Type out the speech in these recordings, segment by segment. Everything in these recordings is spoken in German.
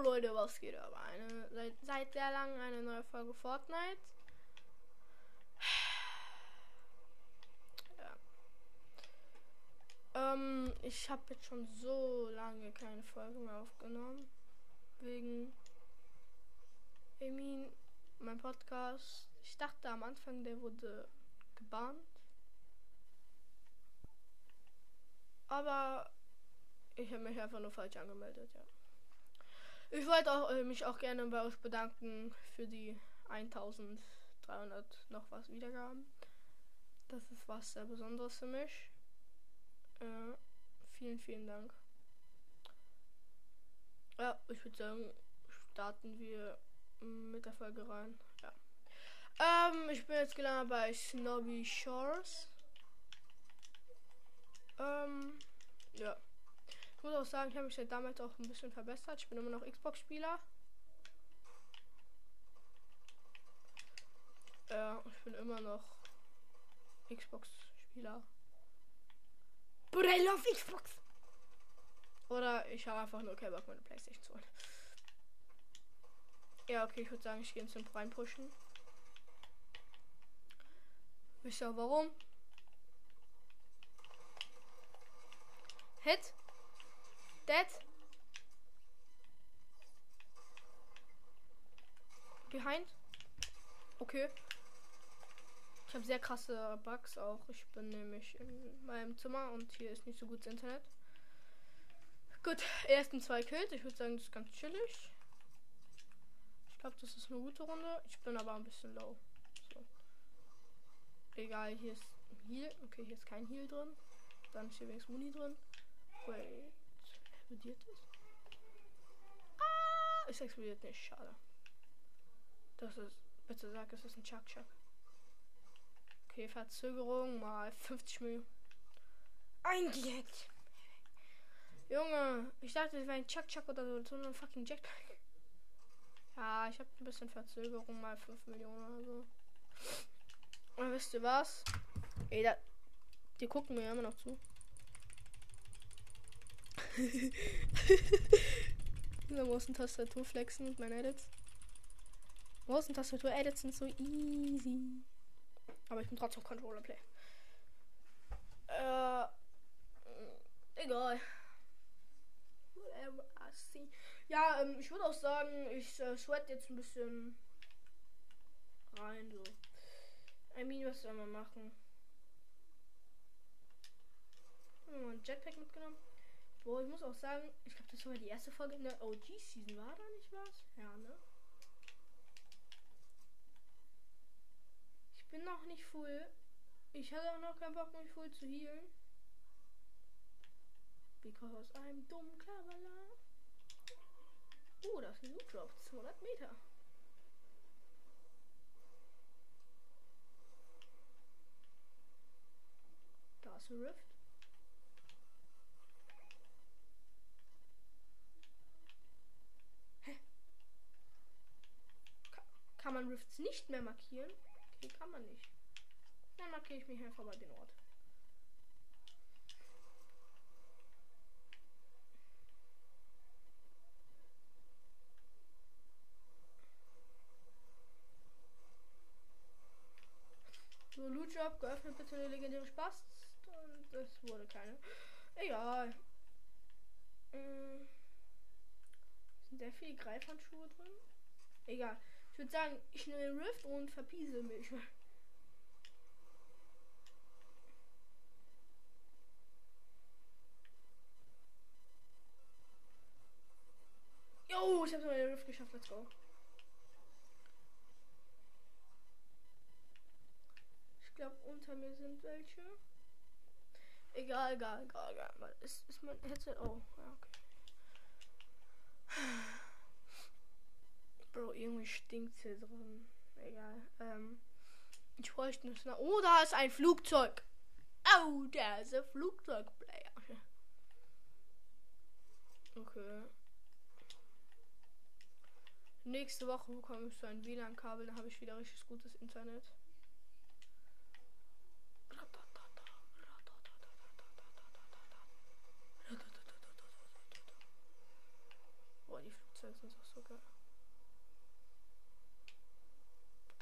Leute, was geht aber? Eine, seit, seit sehr langem eine neue Folge Fortnite. Ja. Ähm, ich habe jetzt schon so lange keine Folge mehr aufgenommen. Wegen mean, mein Podcast. Ich dachte am Anfang, der wurde gebannt. Aber ich habe mich einfach nur falsch angemeldet, ja. Ich wollte auch, äh, mich auch gerne bei euch bedanken für die 1300 noch was Wiedergaben. Das ist was sehr Besonderes für mich. Äh, vielen, vielen Dank. Ja, ich würde sagen, starten wir mit der Folge rein. Ja. Ähm, ich bin jetzt gelandet bei Snobby Shores. Ähm, ja. Ich muss auch sagen, ich habe mich seit damals auch ein bisschen verbessert. Ich bin immer noch Xbox-Spieler. Ja, ich bin immer noch Xbox-Spieler. Bruder, I love Xbox! Oder ich habe einfach nur keinen Bock, meine Playstation zu holen. Ja, okay, ich würde sagen, ich gehe ins Simp reinpushen. Wisst ihr warum? Hit. Dead. Behind. Okay. Ich habe sehr krasse Bugs auch. Ich bin nämlich in meinem Zimmer und hier ist nicht so gutes Internet. Gut, ersten zwei Kills. Ich würde sagen, das ist ganz chillig. Ich glaube, das ist eine gute Runde. Ich bin aber ein bisschen low. So. Egal, hier ist ein Heal. Okay, hier ist kein Heal drin. Dann ist hier wenigstens Muni drin. Explodiert es? Ah, es explodiert nicht. Schade. Das ist. Bitte sag, es ist ein Chuck Chuck. Okay, Verzögerung mal 50 Millionen. Eingejagt. Junge, ich dachte, es wäre ein Chuck Chuck oder so, so ein fucking Jetpack. Ja, ich habe ein bisschen Verzögerung, mal 5 Millionen oder so. Und wisst ihr was? Ey, da, die gucken mir immer noch zu. Der Tastatur flexen mit meinen Edits. Tastatur Edits sind so easy. Aber ich bin trotzdem Controller Play. Äh, egal. I see. Ja, ähm, ich würde auch sagen, ich äh, sweat jetzt ein bisschen rein. So. I mean, was soll man machen? Hm, Jetpack mitgenommen. Boah, ich muss auch sagen, ich glaube, das war die erste Folge in der OG-Season. War da nicht was? Ja, ne? Ich bin noch nicht full. Ich hatte auch noch keinen Bock, mich voll zu healen. Because I'm dumm, Klavala. Oh, das ist ein Loot Drop. 200 Meter. Da ist ein Rift. Kann man Rifts nicht mehr markieren? Okay, kann man nicht. Dann markiere ich mich einfach mal den Ort. So, Loot Job, geöffnet bitte eine legendäre Spaß. Und es wurde keine. Egal. Hm. Sind sehr viele Greifhandschuhe drin? Egal. Ich würde sagen, ich nehme Rift und verpiese mich. Jo, ich habe meine Rift geschafft. Let's go. Ich glaube, unter mir sind welche. Egal, egal, egal, egal. Ist, ist mein Headset. Oh, ja, okay. Bro, irgendwie stinkt hier drin. Egal. Ähm, ich bräuchte nicht. Oh, da ist ein Flugzeug. Oh, da ist ein Flugzeugplayer. Okay. Nächste Woche bekomme ich so ein WLAN-Kabel, dann habe ich wieder richtig gutes Internet. Boah, die Flugzeuge. Ist auch so geil.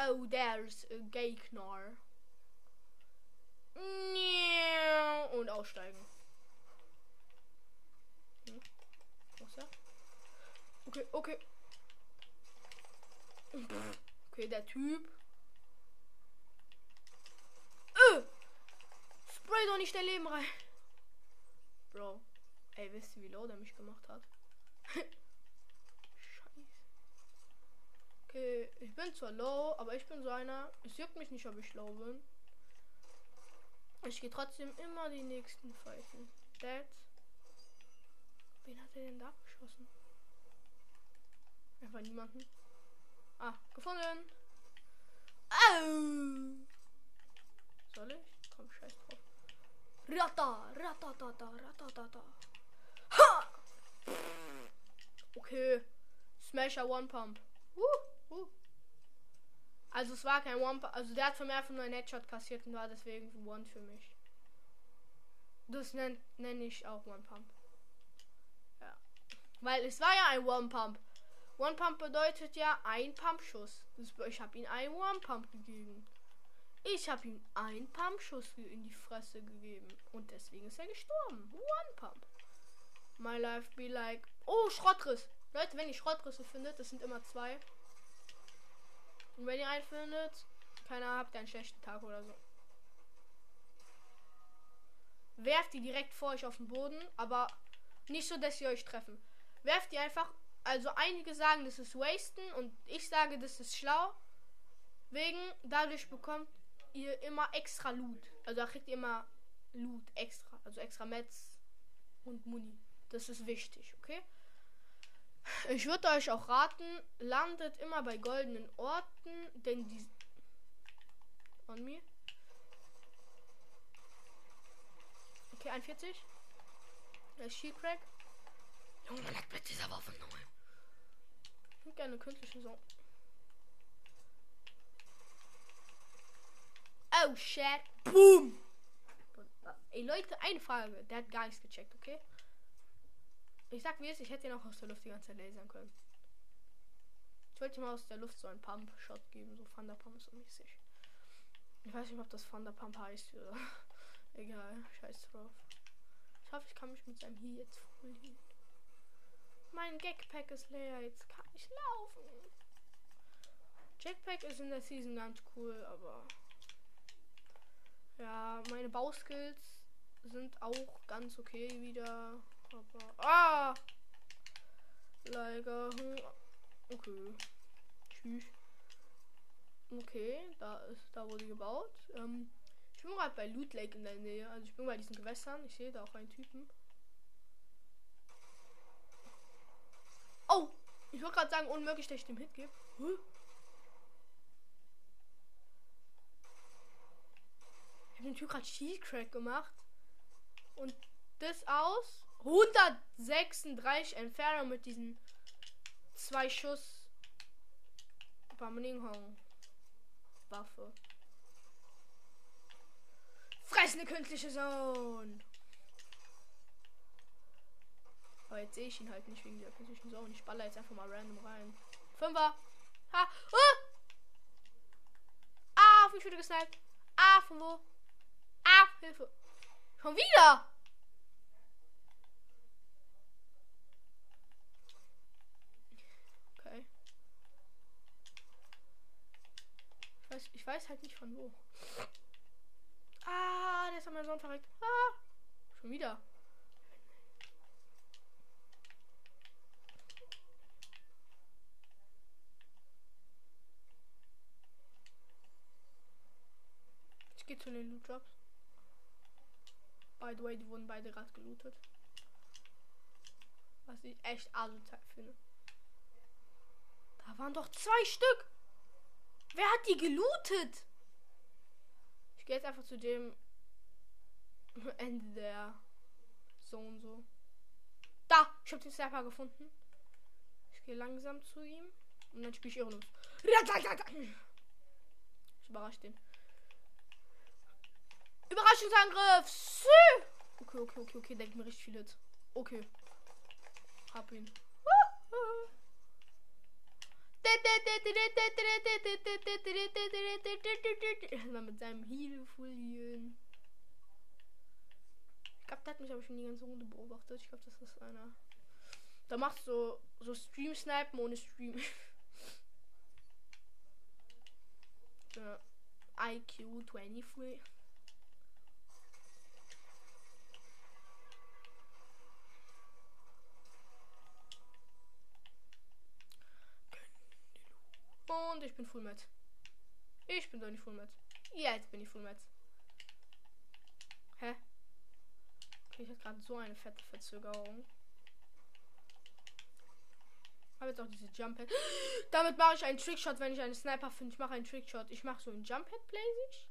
Oh, there's a Gegner. Und aussteigen. Hm. Was ja? Okay, okay. Okay, der Typ. Äh! Spray doch nicht dein Leben rein. Bro. Ey, wisst ihr, wie low der mich gemacht hat? Scheiße. Okay, ich bin zwar low, aber ich bin so einer. Es juckt mich nicht, ob ich low bin. Ich gehe trotzdem immer die nächsten Pfeifen. Dead. Wen hat er denn da geschossen? Einfach niemanden. Ah, gefunden. Au! Soll ich? Komm, scheiß drauf. Rata, ratatata, ratatata. Ha! Okay. Smasher One Pump. Uh, uh. Also es war kein One. Also der hat von mir einfach nur einen Headshot kassiert und war deswegen One für mich. Das nenne nenn ich auch One Pump. Ja. Weil es war ja ein One Pump. One Pump bedeutet ja ein Pumpschuss. Ich habe ihm einen One Pump gegeben. Ich habe ihm einen Pumpschuss in die Fresse gegeben. Und deswegen ist er gestorben. One Pump. My life be like. Oh, Schrottriss. Leute, wenn ihr Schrottrisse findet, das sind immer zwei. Und wenn ihr einen findet, keiner habt einen schlechten Tag oder so. Werft die direkt vor euch auf den Boden, aber nicht so, dass sie euch treffen. Werft die einfach. Also einige sagen, das ist Wasten und ich sage, das ist schlau. Wegen dadurch bekommt ihr immer extra Loot. Also da kriegt ihr immer Loot extra. Also extra Metz und Muni. Das ist wichtig, okay? Ich würde euch auch raten, landet immer bei goldenen Orten, denn die. On mir. Okay, 41. Das ist She-Crack. Junge, man hat mit dieser Waffe neu. Und gerne künstliche Sonne. Oh shit. Boom. Ey Leute, eine Frage. Der hat gar nichts gecheckt, okay? Ich sag wie es, ich hätte ihn auch aus der Luft die ganze Zeit lasern können. Ich wollte mal aus der Luft so einen Pump-Shot geben, so Thunder Pump so mäßig. Ich weiß nicht, ob das Thunder Pump heißt oder. Egal, scheiß drauf. Ich hoffe, ich kann mich mit seinem hier jetzt verlieren. Mein Gagpack ist leer, jetzt kann ich laufen. Jackpack ist in der Season ganz cool, aber ja, meine Bauskills sind auch ganz okay wieder. Aber. Ah! Leider. Okay. Tschüss. Okay, da ist da wurde gebaut. Ähm, ich bin gerade bei Loot Lake in der Nähe. Also ich bin bei diesen Gewässern. Ich sehe da auch einen Typen. Oh! Ich wollte gerade sagen, unmöglich, dass ich dem Hit gebe. Huh? habe den Typ gerade Shield Crack gemacht. Und das aus 136 Entfernung mit diesen zwei Schuss Bamlinghong Waffe. Fressende künstliche Sohn. Aber jetzt sehe ich ihn halt nicht wegen der künstlichen Sohn. Ich baller jetzt einfach mal random rein. Fünfer. Ha. Oh! Ah, auf mich wurde gesniped. Ah, von wo? Ah, Hilfe. Schon wieder. Okay. Ich weiß, ich weiß halt nicht von wo. Ah, der ist am Sohn verreckt. Ah, schon wieder. Ich gehe zu den Loot Drops. By the way, die wurden beide gerade gelootet. Was ich echt asozial finde. Da waren doch zwei Stück. Wer hat die gelootet? Ich gehe jetzt einfach zu dem Ende der Zone so. Da, ich habe den Sniper gefunden. Ich gehe langsam zu ihm und dann spiele ich Irrenlos. Ich überrasche den. Überraschungsangriff. Okay, okay, okay, okay. Denkt mir richtig viel jetzt. Okay. Hab ihn. Mal mit seinem Heelfolien. Ich glaube, der hat mich aber schon die ganze Runde beobachtet. Ich glaube, das ist einer. Da macht so so Stream Snipen ohne Stream. ja. IQ 23. Und ich bin Full Met. Ich bin doch nicht Full Met. Ja, jetzt bin ich Full Met. Hä? Okay, ich hatte gerade so eine fette Verzögerung. Habe jetzt auch diese Jump Head. Damit mache ich einen Trickshot, wenn ich einen Sniper finde. Ich mache einen Trickshot. Ich mache so einen Jump Head Blaze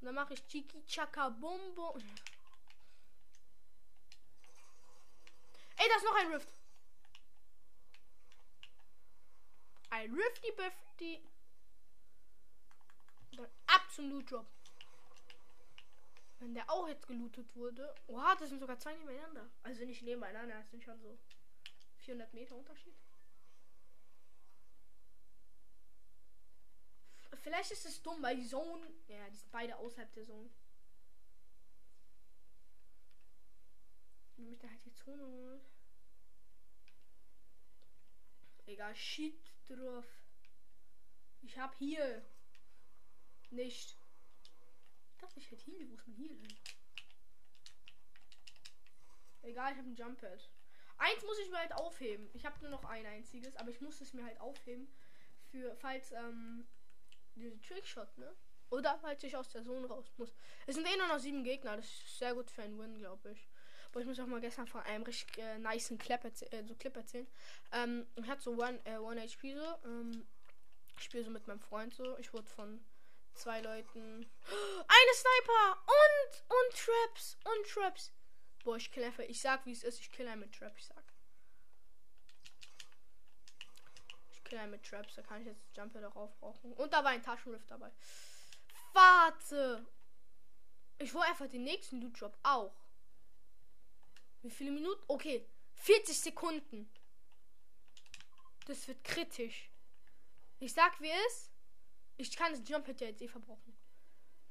Und dann mache ich Chiki Chaka Bum. Ey, da ist noch ein Rift. Ein Rifty Bifty. Ab zum Loot Drop. Wenn der auch jetzt gelootet wurde. Oha, das sind sogar zwei nebeneinander. Also nicht nebeneinander, das sind schon so 400 Meter Unterschied. Vielleicht ist es dumm, weil die Zone. Ja, die sind beide außerhalb der Zone. Nämlich da halt die Zone. Egal, shit drauf. Ich hab hier nicht. Ich dachte, ich hätte hier. Wo ist mein hier hin? Egal, ich habe ein Jump Pad. Eins muss ich mir halt aufheben. Ich habe nur noch ein einziges, aber ich muss es mir halt aufheben. Für falls ähm, diese Trickshot, ne? Oder falls ich aus der Zone raus muss. Es sind eh nur noch sieben Gegner. Das ist sehr gut für einen Win, glaube ich. Aber ich muss auch mal gestern von einem richtig äh, nice Clip, äh, so Clip erzählen. Ähm, ich hatte so One, äh, One HP so. Ähm, ich spiele so mit meinem Freund so. Ich wurde von zwei Leuten. Eine Sniper! Und! Und Traps! Und Traps! Boah, ich kill einfach. Ich sag wie es ist. Ich kill einen mit Trap. Ich sag. Ich kill einen mit Traps. Da kann ich jetzt Jumper darauf brauchen. Und da war ein Taschenrift dabei. Warte! Ich will einfach den nächsten Loot Drop auch. Wie viele Minuten? Okay. 40 Sekunden. Das wird kritisch. Ich sag wie es. Ich kann das Jump ja jetzt eh verbrauchen.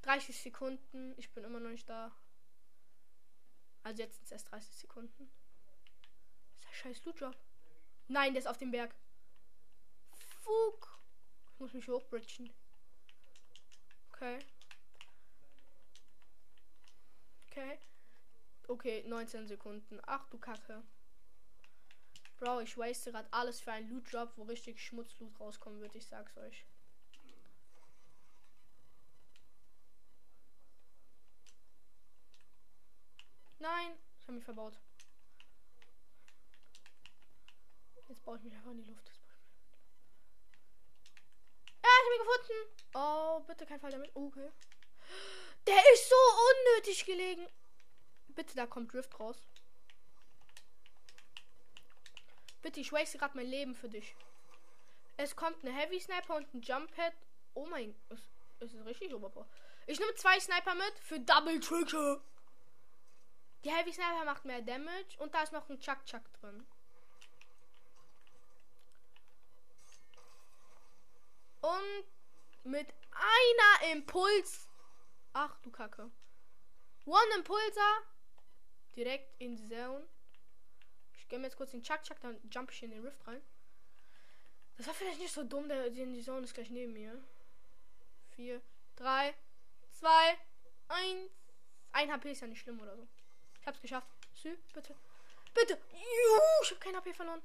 30 Sekunden. Ich bin immer noch nicht da. Also jetzt sind es erst 30 Sekunden. Das ist scheiß Loot Drop. Nein, der ist auf dem Berg. Fuck. Ich muss mich hochbridgen. Okay. Okay. Okay, 19 Sekunden. Ach du Kacke. Bro, ich waste gerade alles für einen Loot Drop, wo richtig Schmutzloot rauskommen wird. Ich sag's euch. Nein, ich habe mich verbaut. Jetzt baue ich mich einfach in die Luft. Ja, ich habe ihn gefunden. Oh, bitte kein Fall damit. Okay. Der ist so unnötig gelegen. Bitte, da kommt Drift raus. Bitte, ich waste gerade mein Leben für dich. Es kommt eine Heavy Sniper und ein Jump Pad. Oh mein, ist, ist es richtig Oberpower? Ich nehme zwei Sniper mit für Double Trigger. Die Heavy Sniper macht mehr Damage und da ist noch ein Chuck Chuck drin. Und mit einer Impuls. Ach du Kacke. One Impulser direkt in die Zone. Ich gehe mir jetzt kurz den Chuck Chuck, dann jump ich in den Rift rein. Das war vielleicht nicht so dumm, der die Zone ist gleich neben mir. 4, 3, 2, 1. Ein HP ist ja nicht schlimm oder so. Ich hab's geschafft. Sü, bitte. Bitte. Juhu, ich hab kein HP verloren.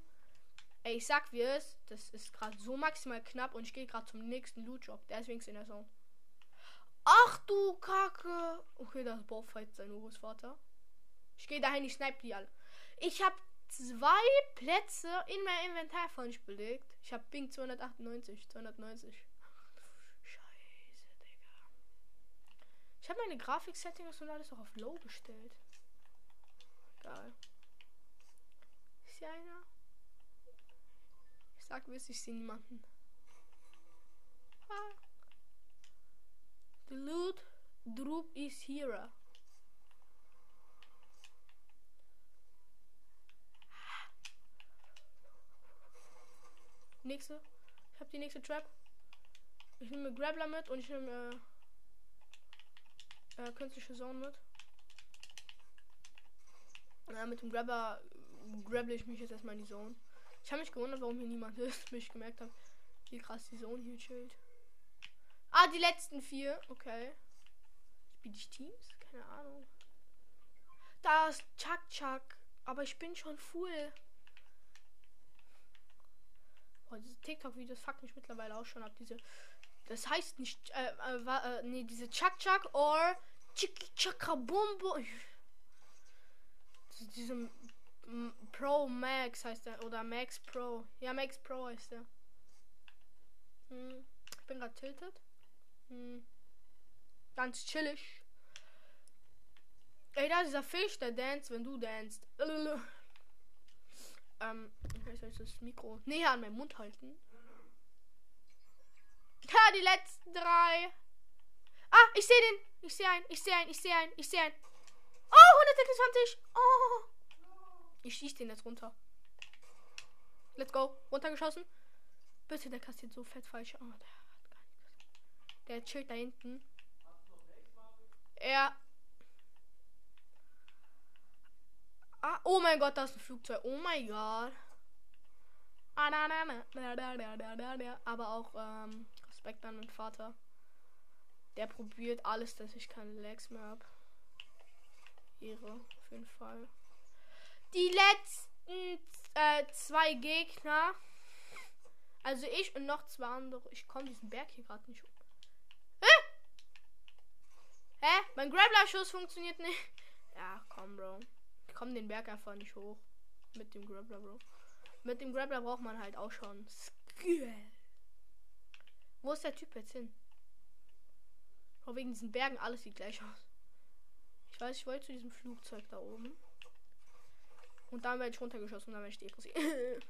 Ey, ich sag wie es. Das ist gerade so maximal knapp und ich gehe gerade zum nächsten Loot Drop. Der ist in der Zone. Ach du Kacke. Okay, das Baufight sein Urgroßvater. Ich gehe dahin, ich snipe die alle. Ich habe zwei Plätze in meinem Inventar von nicht belegt. Ich habe Bing 298, 290. Scheiße, Digga. Ich habe meine Grafik-Settings und alles auch auf Low gestellt. Egal. Ist hier einer? Ich sag, wüsste ich sehe niemanden. Ah. The loot drop is here. Nächste. Ich hab die nächste Trap. Ich nehme Grappler mit und ich nehme äh, äh, künstliche Zone mit. Ja, mit dem Grabber grabble ich mich jetzt erstmal in die Zone. Ich habe mich gewundert, warum hier niemand ist, bis ich gemerkt habe, wie krass die Zone hier chillt. Ah, die letzten vier. Okay. Spiele ich Teams? Keine Ahnung. Da ist Chuck Chuck. Aber ich bin schon full. Boah, diese TikTok-Videos fuck mich mittlerweile auch schon ab. Diese. Das heißt nicht. Äh, äh, äh nee, diese Chuck Chuck or Chiki Chaka Bumbo. Diesem Pro Max heißt er. Oder Max Pro. Ja, Max Pro heißt er. Hm. Ich bin gerade tilted. Hm. Ganz chillig. Ey, da ist dieser Fisch, der dance, wenn du danst. Ähm, ich soll das Mikro näher an meinen Mund halten. Ja, die letzten drei. Ah, ich sehe den. Ich sehe einen. Ich sehe einen. Ich sehe einen. Ich sehe einen. Oh, 126. Oh. Ich schieße den jetzt runter. Let's go. Runtergeschossen. Bitte, der kassiert so fett falsch. Oh, der hat gar nichts. Der chillt da hinten. Er. Ah, oh mein Gott, da ist ein Flugzeug. Oh mein Gott. Aber auch ähm, Respekt an meinen Vater. Der probiert alles, dass ich keine Legs mehr habe. Ehre, auf jeden Fall. Die letzten äh, zwei Gegner. Also ich und noch zwei andere. Ich komme diesen Berg hier gerade nicht hoch. Hä? Hä? Mein Grappler-Schuss funktioniert nicht. Ja, komm, Bro. Ich komme den Berg einfach nicht hoch. Mit dem Grappler, Bro. Mit dem Grappler braucht man halt auch schon Skill. Wo ist der Typ jetzt hin? Auch wegen diesen Bergen, alles sieht gleich aus. Ich weiß, ich wollte zu diesem Flugzeug da oben. Und dann werde ich runtergeschossen und dann werde ich depressiv.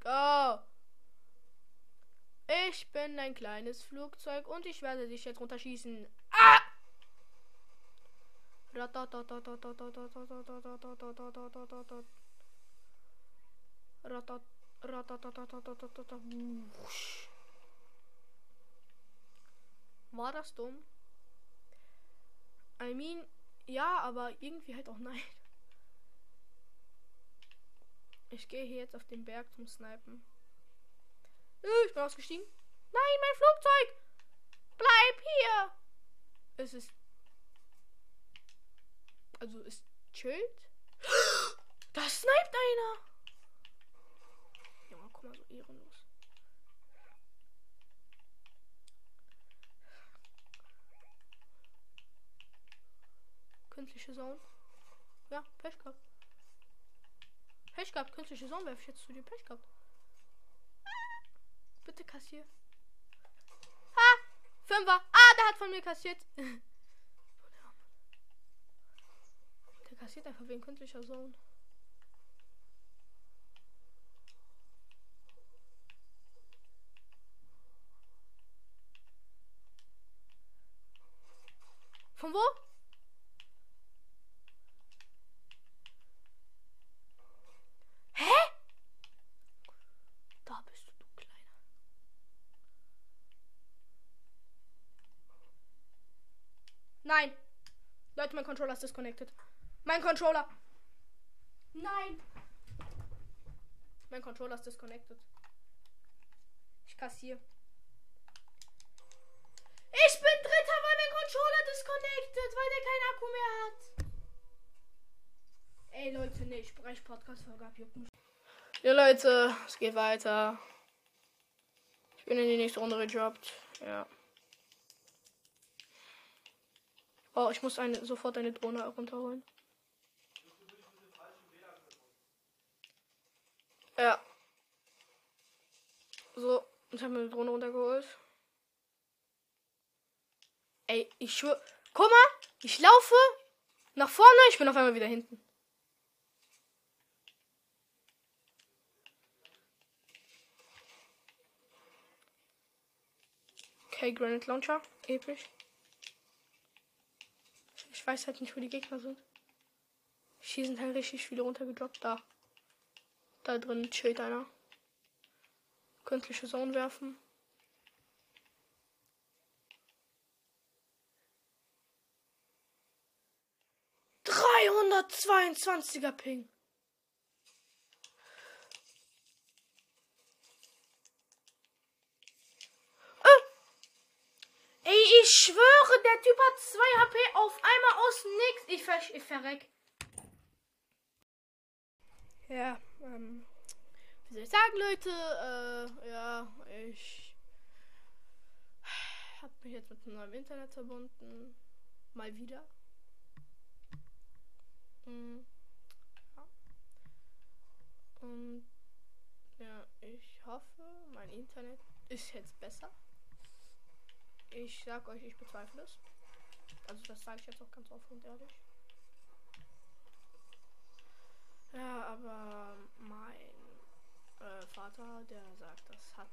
Go! Ich bin ein kleines Flugzeug und ich werde dich jetzt runterschießen. Ah! War das dumm? I mean, ja, aber irgendwie halt auch nein. Ich gehe hier jetzt auf den Berg zum Snipen. Ich bin ausgestiegen. Nein, mein Flugzeug! Bleib hier! Es ist. Also, es chillt. Da sniped einer! Junge, guck mal, so ehrenlos. Künstliche Zone. Ja, Pech gehabt. Pech gehabt, künstliche Sonne werfe ich jetzt zu dir. Pech gehabt. Bitte kassier. Ha! Fünfer. Ah, der hat von mir kassiert. der kassiert einfach wegen künstlicher Sohn. Von wo? Nein. Leute, mein Controller ist disconnected. Mein Controller. Nein. Mein Controller ist disconnected. Ich kassiere. Ich bin Dritter, weil mein Controller disconnected, weil der keinen Akku mehr hat. Ey Leute, nee, ich breche Podcast-Folge ab, juckt Ja Leute, es geht weiter. Ich bin in die nächste Runde gejobbt. Ja. Oh, ich muss eine, sofort eine Drohne runterholen. Ja. So, ich habe mir eine Drohne runtergeholt. Ey, ich schwör. Guck mal, ich laufe nach vorne, ich bin auf einmal wieder hinten. Okay, Granite Launcher, episch. Ich weiß halt nicht, wo die Gegner sind. Hier sind halt richtig viele runtergedroppt. Da. Da drin chillt einer. Künstliche Zone werfen. Dreihundertzweiundzwanziger Ping. Ey, ich schwöre, der Typ hat 2 HP auf einmal aus nix. Ich, ver ich verreck. Ja, ähm, wie soll ich sagen, Leute? Äh, ja, ich habe mich jetzt mit neuem Internet verbunden. Mal wieder. Hm. Ja. Und ja, ich hoffe, mein Internet ist jetzt besser. Ich sag euch, ich bezweifle es. Also das sage ich jetzt auch ganz offen und ehrlich. Ja, aber mein äh, Vater, der sagt, das hat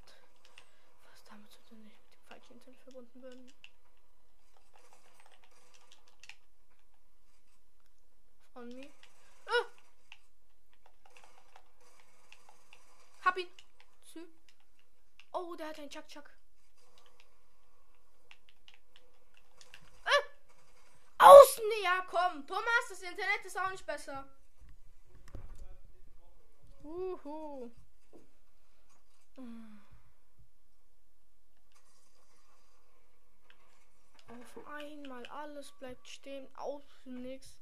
was damit zu tun, dass ich mit dem falschen Internet verbunden bin. Von mir. Ah! Hab ihn. Oh, der hat einen Chuck Chuck. Außen, ja, komm. Thomas, das Internet ist auch nicht besser. Uhu. Auf einmal alles bleibt stehen, außen nichts.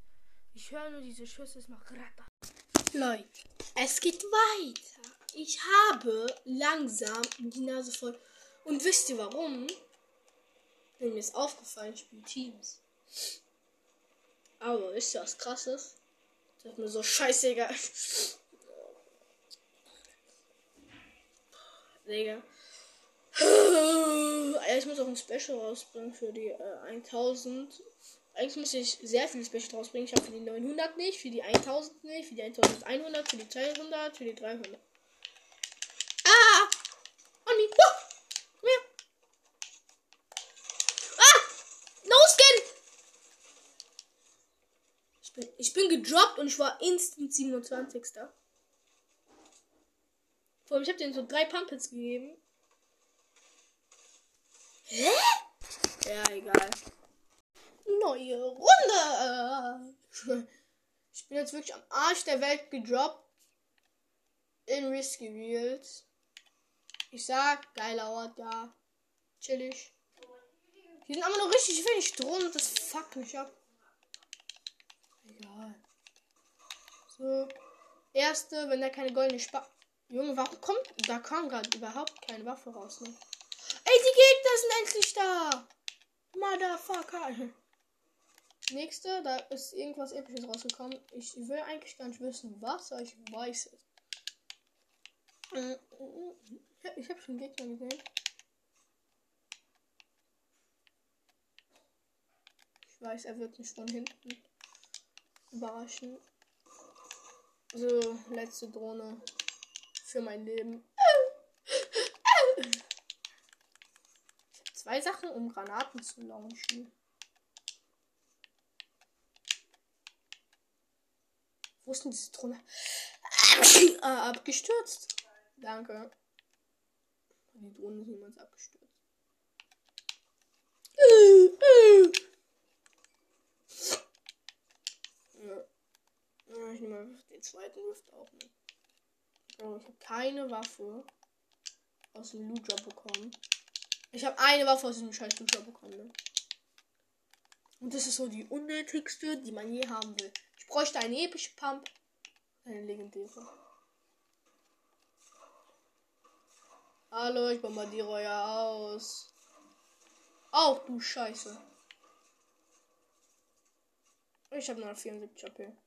Ich höre nur diese Schüsse, es macht Ratter. Leute, es geht weiter. Ich habe langsam die Nase voll. Und wisst ihr warum? Denn mir ist aufgefallen, ich spiele Teams. Aber wisst ihr was krasses? Das ist mir so scheißegal. Digga. Ich muss auch ein Special rausbringen für die äh, 1000. Eigentlich muss ich sehr viele Special rausbringen. Ich habe für die 900 nicht, für die 1000 nicht, für die 1100, für die 200, für die 300. Ah! On me! Komm her! Ah! No Skin! Ich bin, ich bin gedroppt und ich war instant 27. Vor allem, ich habe denen so drei Pumpets gegeben. Hä? Ja, egal. Neue Runde. Ich bin jetzt wirklich am Arsch der Welt gedroppt. In Risky Wheels. Ich sag, geiler Ort, ja. Chillig. Hier sind aber noch richtig wenig Drohnen und das fuckt mich ab. Egal. So. Erste, wenn der keine goldene Spa Junge, warum kommt. Da kam gerade überhaupt keine Waffe raus, ne? Ey, die Gegner sind endlich da! Motherfucker! Nächste, da ist irgendwas episches rausgekommen. Ich will eigentlich gar nicht wissen, was, aber ich weiß es. Ich habe schon Gegner gesehen. Ich weiß, er wird mich von hinten überraschen. So, letzte Drohne für mein Leben. Zwei Sachen, um Granaten zu launchen. Wo ist denn diese Drohne? ah, abgestürzt. Danke. Die Drohne ist niemals abgestürzt. Ja. Ich nehme den zweiten Rift auch mit. Oh, ich habe keine Waffe aus dem Loot Drop bekommen. Ich habe eine Waffe aus dem scheiß Loot Drop bekommen. Ne? Und das ist so die unnötigste, die man je haben will. Ich bräuchte eine epische Pump. Eine legendäre. Hallo, ich bombardiere euer aus. Auch du Scheiße. Ich habe nur 74 HP.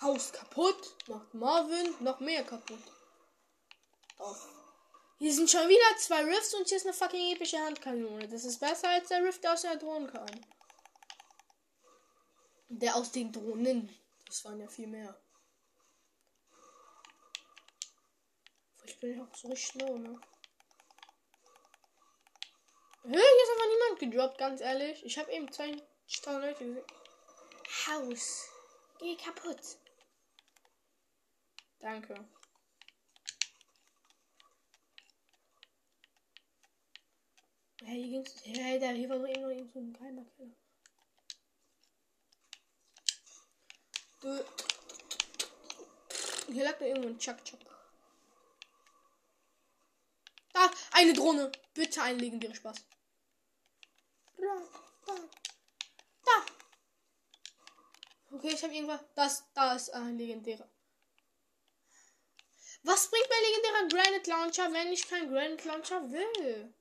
Haus kaputt. Macht Marvin noch mehr kaputt. Auf. Hier sind schon wieder zwei Rifts und hier ist eine fucking epische Handkanone. Das ist besser als der Rift aus der Drohnen kam. Der aus den Drohnen. Das waren ja viel mehr. Ich bin auch so richtig schlau, ne? Hä, hier ist einfach niemand gedroppt, ganz ehrlich. Ich habe eben zwei Leute gesehen. Haus. Geh kaputt. Danke. Hey, hier ging's. Hey, da hier war so irgendwo so ein geheimer Keller. Hier lag da irgendwo ein Chuck Chuck. Da, eine Drohne. Bitte ein legendärer Spaß. Da. Okay, ich habe irgendwas. Das, da ist ein legendärer. Was bringt mein legendärer Granite Launcher, wenn ich keinen Granite Launcher will?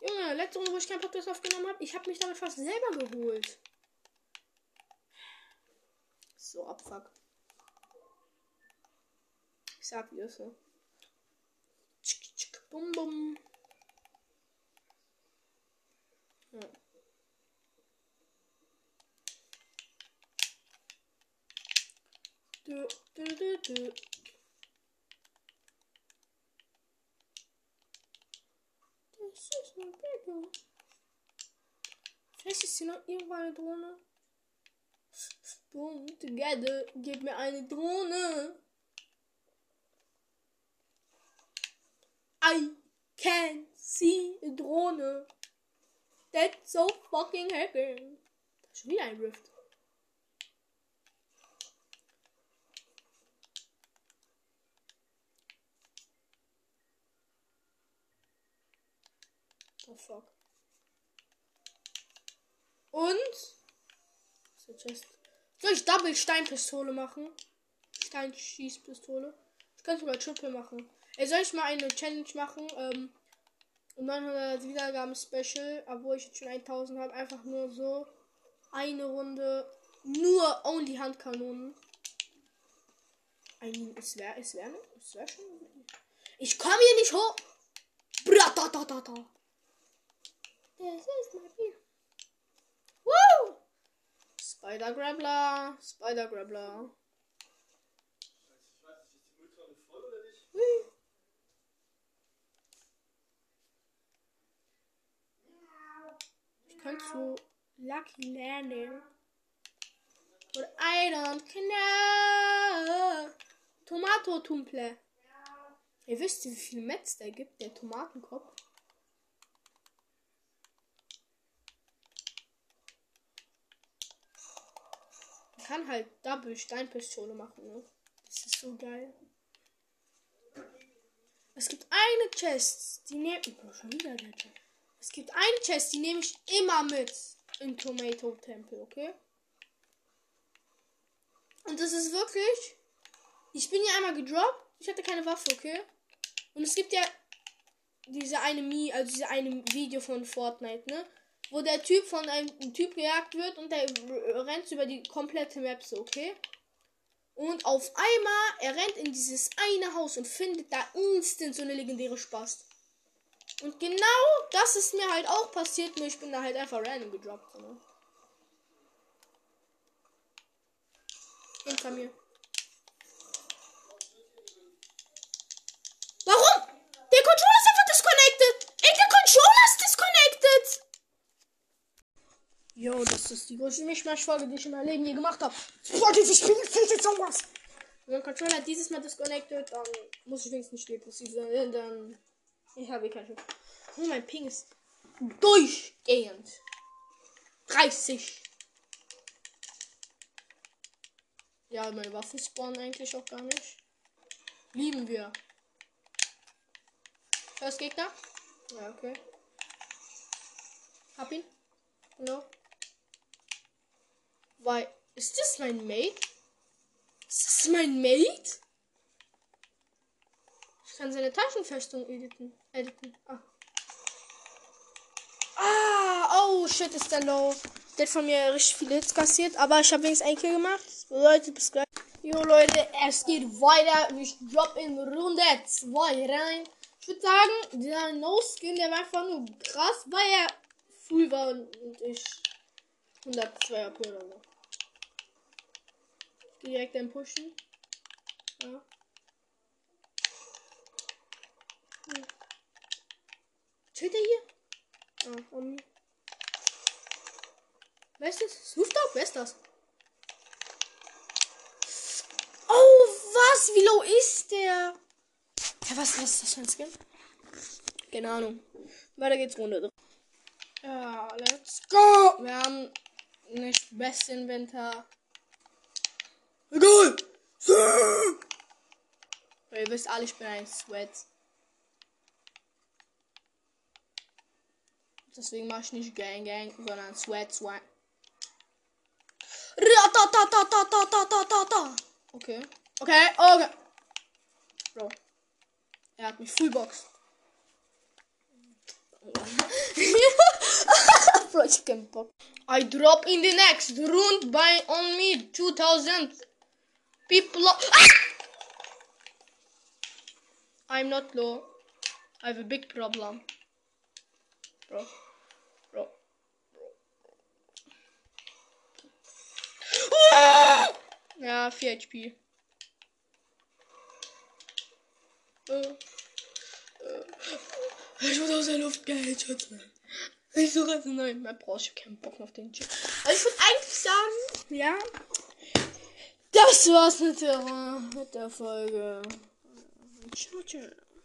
Junge, letzte Runde, wo ich keinen Podcast aufgenommen habe, ich habe mich damit fast selber geholt. So, abfuck. Ich sag wie das so. Bum bum. Ja. Du, du, du, du. Das ist ein Baby. Vielleicht ist hier noch irgendwo eine Drohne. Boom, together, gib mir eine Drohne. I can see a Drohne. That's so fucking hacking. Schon wieder ein Rift. Oh fuck. Und? Soll ich Double Steinpistole machen? Steinschießpistole? Ich kann sogar Triple machen. Ey, soll ich mal eine Challenge machen? Ähm, um 900 Wiedergaben Special, obwohl ich jetzt schon 1000 habe. Einfach nur so eine Runde. Nur Only Handkanonen. I es wäre es wär, es wär schon. Ich komme hier nicht hoch. Bratatata. Das ist mein Bier. Woo! Spider Grabbler. Spider Grabbler. Ich könnte zu Lucky Landing. But I don't know. Tomato-Tumple. Ihr wisst, wie viel Metz der gibt, der Tomatenkopf. Kann halt Double Steinpistole machen, ne? Das ist so geil. Es gibt eine Chest, die nehme ich. Schon wieder der Chest. Es gibt eine Chest, die nehme ich immer mit in Tomato Tempel, okay? Und das ist wirklich. Ich bin hier einmal gedroppt. Ich hatte keine Waffe, okay? Und es gibt ja diese eine Mi, also diese eine Video von Fortnite, ne? Wo der Typ von einem Typ gejagt wird und der rennt über die komplette Map so, okay? Und auf einmal, er rennt in dieses eine Haus und findet da instant so eine legendäre Spaß. Und genau das ist mir halt auch passiert, nur ich bin da halt einfach random gedroppt. Ne? Hinter mir. Warum? Der Controller ist einfach disconnected. Ey, der Controller ist disconnected. Yo, das ist die größte Mischmasch-Folge, die ich in meinem Leben je gemacht habe. Spotify, bin jetzt sowas. Wenn Controller dieses Mal disconnected, dann muss ich wenigstens nicht depressiv sein. Dann. Ich habe eh keinen Schiff. Und mein Ping ist durchgehend. 30. Ja, meine Waffen spawnen eigentlich auch gar nicht. Lieben wir. First Gegner? Ja, okay. Hab ihn. No. Weil, ist das mein Mate? Ist das mein Mate? Ich kann seine Taschenfestung editen. editen. Ah. ah, oh shit, ist der low. Der hat von mir richtig viele Hits kassiert, aber ich habe wenigstens ein Kill gemacht. Leute, bis gleich. Jo Leute, es geht weiter. Ich drop in Runde 2 rein. Ich würde sagen, der No-Skin, der war einfach nur krass, weil er früh war und ich 102 AP oder so. Direkt ein Pushen. Ja. Chillt er hier? Ah, um. Wer ist das? Rooftop? Wer ist das? Was? Wie low ist der? Ja, was, was ist das für ein Skin? Keine Ahnung. Weiter geht's Runde. Ja, let's go. Wir haben nicht beste Inventar. Egal. Ihr wisst alle, ich bin ein Sweat. Deswegen mache ich nicht Gang Gang, sondern Sweat Sweat. Okay. Okay, okay. Bro. Er hat mich Fullbox. Bro, ich hab keinen Bock. I drop in the next round by on me 2000 people. Ah! I'm not low. I have a big problem. Bro. Bro. Ah! Ja, 4 HP. Äh, äh, ich muss aus der Luft geheadshot. Ich suche jetzt eine neue Map raus. Ich hab keinen Bock auf den Chip. Also ich würde eigentlich sagen, ja. Das war's mit der, mit der Folge. Ciao, ciao.